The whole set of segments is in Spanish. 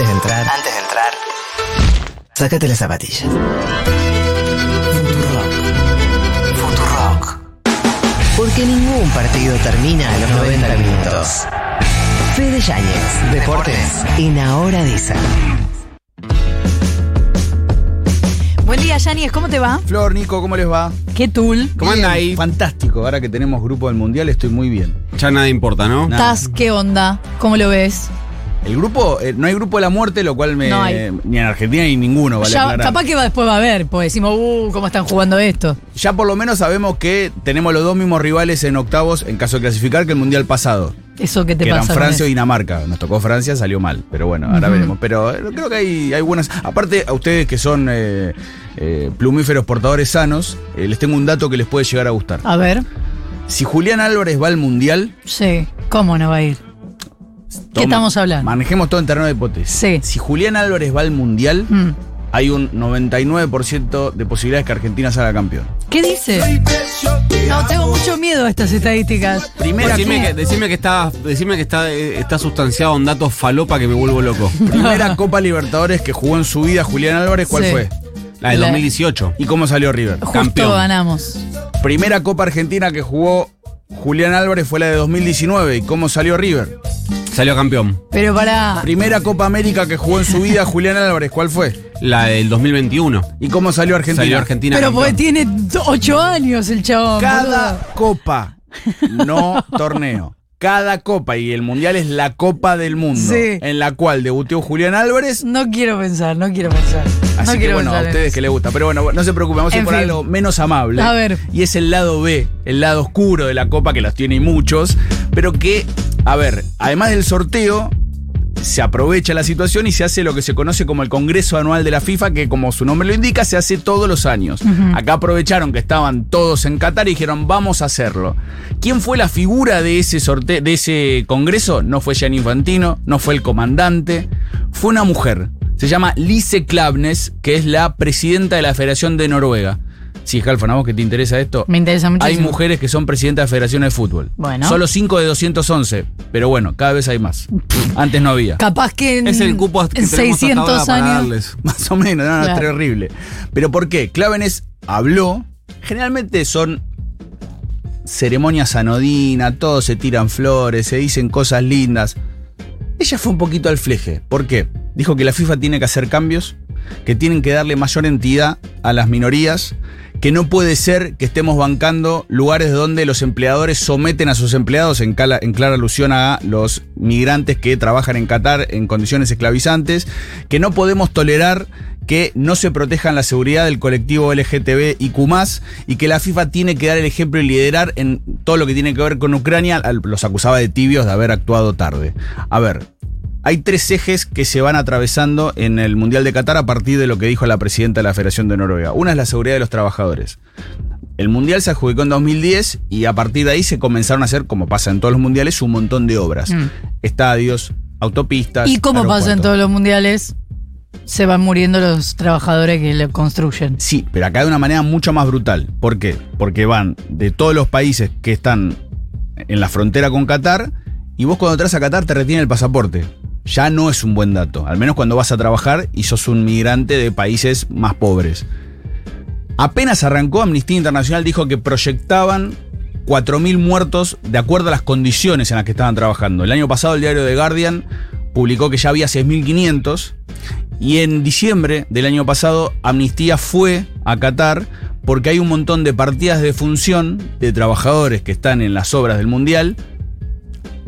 Antes de entrar, antes de entrar, sácate las zapatillas. Futurock. Futurock. Porque ningún partido termina a los 90 minutos. Fede Yáñez, Deportes, en Ahora dicen. Buen día, Yanis, ¿cómo te va? Flor, Nico, ¿cómo les va? ¿Qué tool? ¿Cómo anda ahí? Fantástico, ahora que tenemos grupo del Mundial estoy muy bien. Ya nada importa, ¿no? Nada. ¿Estás? ¿Qué onda? ¿Cómo lo ves? El grupo, eh, no hay grupo de la muerte, lo cual me, No hay. ni en Argentina ni ninguno, vale Ya, aclarar. capaz que va- después va a haber, pues decimos, uh, ¿cómo están jugando esto? Ya por lo menos sabemos que tenemos los dos mismos rivales en octavos en caso de clasificar que el Mundial pasado, Eso que te que pasa. eran Francia y Dinamarca. Nos tocó Francia, salió mal, pero bueno, ahora veremos. Pero eh, creo que hay, hay buenas... Aparte, a ustedes que son eh, eh, plumíferos portadores sanos, eh, les tengo un dato que les puede llegar a gustar. A ver, Si Julián Álvarez va al Mundial... sí, ¿cómo no va a ir? ¿Qué estamos hablando? Manejemos todo en terreno de hipótesis. Sí. Si Julián Álvarez va al Mundial, Mm. hay un 99% de posibilidades que Argentina salga campeón. ¿Qué dice? No, tengo mucho miedo a estas estadísticas. Primera, Decime que, decime que está, decime que está, eh, está sustanciado en datos falopa que me vuelvo loco. primera Copa Libertadores que jugó en su vida Julián Álvarez, ¿cuál Sí. fue? La del La- 2018. ¿Y cómo salió River? Justo Campeón. ganamos. Primera Copa Argentina que jugó Julián Álvarez fue la de 2019. ¿Y cómo salió River? Salió campeón. Pero para. Primera Copa América que jugó en su vida Julián Álvarez, ¿cuál fue? La del 2021. ¿Y cómo salió Argentina? Salió Argentina Pero campeón. porque tiene ocho años el chabón. Cada boludo. copa, no torneo. Cada copa, y el mundial es la Copa del Mundo, Sí. en la cual debutó Julián Álvarez. No quiero pensar, no quiero pensar. Así no que bueno, a ustedes que les gusta. Pero bueno, no se preocupen, vamos a ir por fin. algo menos amable. A ver. Y es el lado B, el lado oscuro de la copa, que los tiene muchos. Pero que, a ver, además del sorteo, se aprovecha la situación y se hace lo que se conoce como el Congreso Anual de la FIFA, que como su nombre lo indica, se hace todos los años. Acá aprovecharon que estaban todos en Qatar y dijeron, vamos a hacerlo. ¿Quién fue la figura de ese sorteo, de ese congreso? No fue Gianni Infantino, no fue el comandante, fue una mujer. Se llama Lise Klavnes, que es la presidenta de la Federación de Noruega. Sí, Halfon, ¿a vos que te interesa esto? Me interesa Hay muchísimo. mujeres que son presidentas de federaciones de fútbol. Bueno. Solo 5 de 211. Pero bueno, cada vez hay más. Antes no había. Capaz que en, Es el cupo que en tenemos hasta 600 ahora para años. darles. Más o menos, no, no, Claro. es terrible. Pero ¿por qué? Clávenes habló. Generalmente son ceremonias anodinas, todos se tiran flores, se dicen cosas lindas. Ella fue un poquito al fleje. ¿Por qué? Dijo que la FIFA tiene que hacer cambios, que tienen que darle mayor entidad a las minorías, que no puede ser que estemos bancando lugares donde los empleadores someten a sus empleados, en, clara alusión a los migrantes que trabajan en Qatar en condiciones esclavizantes, que no podemos tolerar que no se protejan la seguridad del colectivo LGTB y Q+, y que la FIFA tiene que dar el ejemplo y liderar en todo lo que tiene que ver con Ucrania. Los acusaba de tibios de haber actuado tarde. A ver, hay tres ejes que se van atravesando en el Mundial de Qatar a partir de lo que dijo la presidenta de la Federación de Noruega. Una es la seguridad de los trabajadores. El Mundial se adjudicó en 2010 y a partir de ahí se comenzaron a hacer, como pasa en todos los mundiales, un montón de obras. Mm. Estadios, autopistas. Y como pasa en todos los mundiales, se van muriendo los trabajadores que lo construyen. Sí, pero acá de una manera mucho más brutal. ¿Por qué? Porque van de todos los países que están en la frontera con Qatar y vos cuando entras a Qatar te retienen el pasaporte. Ya no es un buen dato, al menos cuando vas a trabajar y sos un migrante de países más pobres. Apenas arrancó, Amnistía Internacional dijo que proyectaban 4.000 muertos de acuerdo a las condiciones en las que estaban trabajando. El año pasado el diario The Guardian publicó que ya había 6.500 y en diciembre del año pasado Amnistía fue a Qatar porque hay un montón de partidas de función de trabajadores que están en las obras del Mundial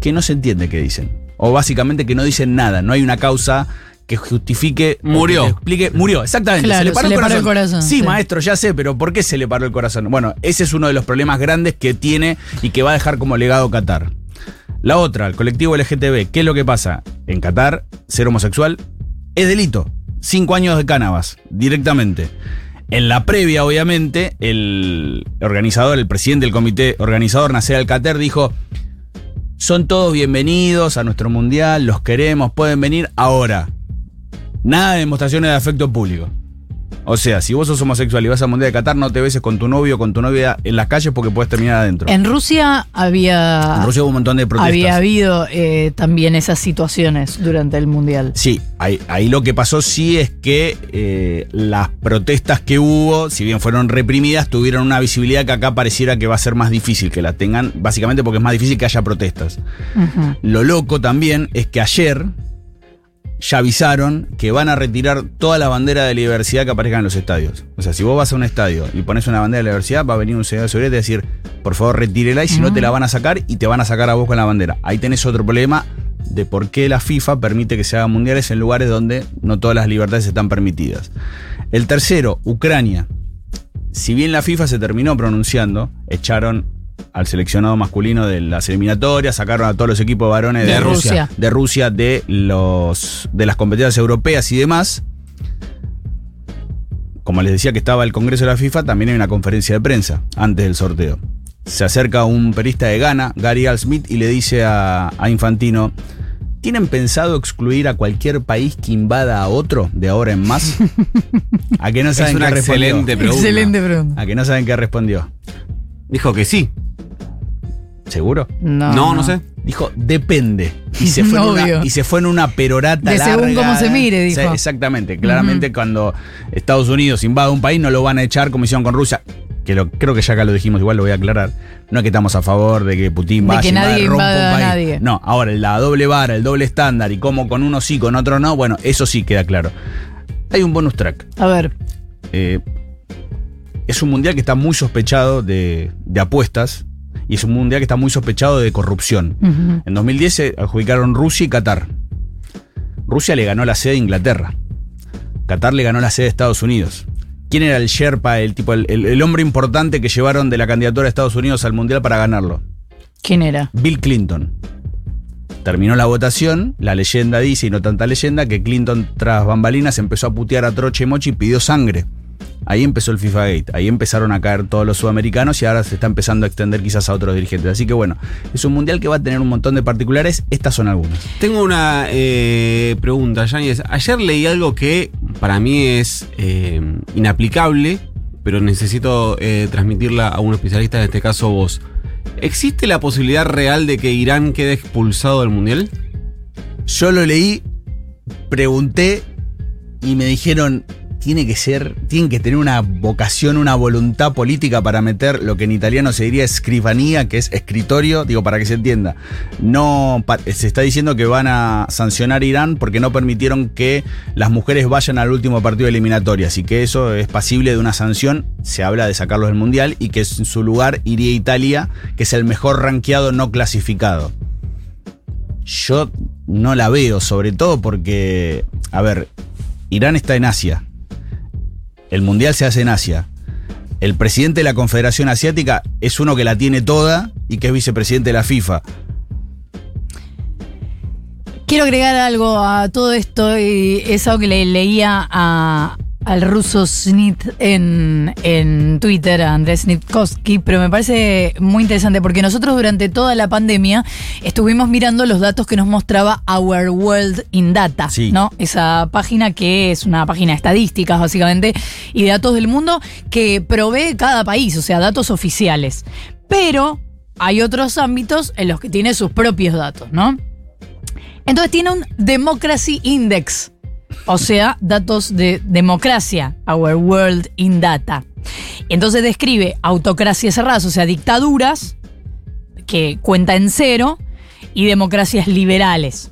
que no se entiende qué dicen. O básicamente que no dicen nada, no hay una causa que justifique... Murió. que explique, murió, exactamente. Claro, se le paró, se el, le paró corazón. el corazón, Sí, sí. maestro, ya sé, pero ¿por qué se le paró el corazón? Bueno, ese es uno de los problemas grandes que tiene y que va a dejar como legado Qatar. La otra, el colectivo LGTB, ¿qué es lo que pasa? En Qatar, ser homosexual es delito. Cinco años de cánovas, directamente. En la previa, obviamente, el organizador, el presidente del comité organizador, Nasser Al-Qatar, dijo: Son todos bienvenidos a nuestro mundial, los queremos, pueden venir ahora. Nada de demostraciones de afecto público. O sea, si vos sos homosexual y vas al Mundial de Qatar, no te beses con tu novio o con tu novia en las calles porque puedes terminar adentro. En Rusia había. En Rusia hubo un montón de protestas. Había habido eh, también esas situaciones durante el mundial. Sí, ahí, ahí lo que pasó sí es que eh, las protestas que hubo, si bien fueron reprimidas, tuvieron una visibilidad que acá pareciera que va a ser más difícil que la tengan, básicamente porque es más difícil que haya protestas. Lo loco también es que ayer ya avisaron que van a retirar toda la bandera de la diversidad que aparezca en los estadios. O sea, si vos vas a un estadio y pones una bandera de la diversidad, va a venir un señor de seguridad y te va a decir, por favor, retírela y si no te la van a sacar y te van a sacar a vos con la bandera. Ahí tenés otro problema de por qué la FIFA permite que se hagan mundiales en lugares donde no todas las libertades están permitidas. El tercero, Ucrania. Si bien la FIFA se terminó pronunciando, echaron al seleccionado masculino de las eliminatorias, sacaron a todos los equipos varones de, De Rusia. de Rusia de los de las competencias europeas y demás. Como les decía que estaba el Congreso de la FIFA, también hay una conferencia de prensa antes del sorteo. Se acerca un perista de Ghana, Gary Al Smith, y le dice a, a Infantino: ¿Tienen pensado excluir a cualquier país que invada a otro de ahora en más? ¿A que no saben una qué respondió? excelente pregunta. Excelente pregunta. ¿A que no saben qué respondió? Dijo que sí. ¿Seguro? No, No, no, sé. Dijo, depende. Y se fue, en una, y se fue en una perorata De según cómo se mire, dijo. Sí, exactamente. Claramente cuando Estados Unidos invade un país no lo van a echar como hicieron con Rusia. Que lo, creo que ya acá lo dijimos, igual lo voy a aclarar. No es que estamos a favor de que Putin vaya que y nadie rompa un invada a país. nadie. No, ahora la doble vara, el doble estándar y cómo con uno sí, con otro no, bueno, eso sí queda claro. Hay un bonus track. A ver. Eh, es un mundial que está muy sospechado de, de apuestas y es un mundial que está muy sospechado de corrupción. En 2010 se adjudicaron Rusia y Qatar. Rusia le ganó la sede a Inglaterra. Qatar le ganó la sede a Estados Unidos. ¿Quién era el Sherpa, el tipo, el, el- el hombre importante que llevaron de la candidatura de Estados Unidos al mundial para ganarlo? ¿Quién era? Bill Clinton. Terminó la votación, la leyenda dice, y no tanta leyenda, que Clinton tras bambalinas empezó a putear a Troche y Mochi y pidió sangre. Ahí empezó el FIFA Gate, ahí empezaron a caer todos los sudamericanos y ahora se está empezando a extender quizás a otros dirigentes. Así que bueno, es un mundial que va a tener un montón de particulares, estas son algunas. Tengo una eh, pregunta, Yáñez. Ayer leí algo que para mí es eh, inaplicable, pero necesito eh, transmitirla a un especialista, en este caso vos. ¿Existe la posibilidad real de que Irán quede expulsado del Mundial? Yo lo leí, pregunté y me dijeron, tiene que ser, tienen que tener una vocación, una voluntad política para meter lo que en italiano se diría escribanía, que es escritorio, digo, para que se entienda. No, se está diciendo que van a sancionar Irán porque no permitieron que las mujeres vayan al último partido de eliminatoria, así que eso es pasible de una sanción. Se habla de sacarlos del mundial y que en su lugar iría Italia, que es el mejor rankeado no clasificado. Yo no la veo, sobre todo porque, a ver, Irán está en Asia. El mundial se hace en Asia. El presidente de la Confederación Asiática es uno que la tiene toda y que es vicepresidente de la FIFA. Quiero agregar algo a todo esto y es algo que le leía a- al ruso Snit en, en Twitter, a Andrés Snitkovsky, pero me parece muy interesante porque nosotros durante toda la pandemia estuvimos mirando los datos que nos mostraba Our World in Data, Sí. ¿no? Esa página que es una página de estadísticas básicamente y de datos del mundo que provee cada país, o sea, datos oficiales. Pero hay otros ámbitos en los que tiene sus propios datos, ¿no? Entonces tiene un Democracy Index, o sea, datos de democracia, Our World in Data. Entonces describe autocracias cerradas, o sea, dictaduras, que cuenta en cero, y democracias liberales.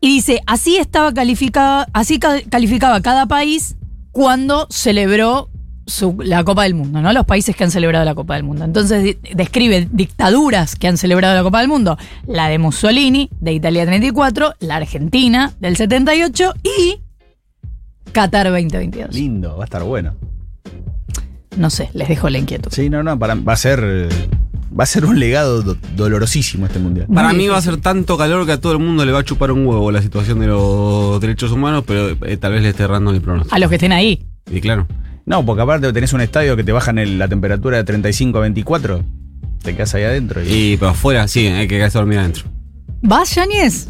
Y dice, así estaba calificada, así ca- calificaba cada país cuando celebró su- la Copa del Mundo, ¿no? Los países que han celebrado la Copa del Mundo. Entonces di- describe dictaduras que han celebrado la Copa del Mundo. La de Mussolini, de Italia 34, la Argentina, del 78 y Qatar 2022. Lindo, va a estar bueno. No sé, les dejo la inquietud. Sí, no, no, para- va a ser. eh, Va a ser un legado do- dolorosísimo este mundial. Para mí va a ser tanto calor que a todo el mundo le va a chupar un huevo la situación de los derechos humanos, pero eh, tal vez le esté errando mi pronóstico. A los que estén ahí. Y claro. No, porque aparte tenés un estadio que te bajan el- la temperatura de 35 a 24. Te quedas ahí adentro. Y Y pero afuera, sí, hay que quedarse dormir adentro. ¿Vas, Yáñez?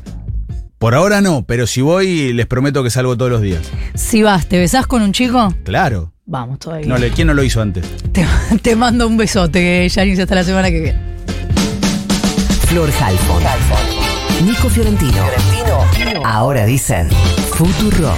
Por ahora no, pero si voy, les prometo que salgo todos los días. Si vas, ¿te besás con un chico? Claro. Vamos todavía. No le- ¿Quién no lo hizo antes? Te, te mando un besote, Yanis, hasta la semana que viene. Flor Halfon. Nico Fiorentino. Ahora dicen Futuro.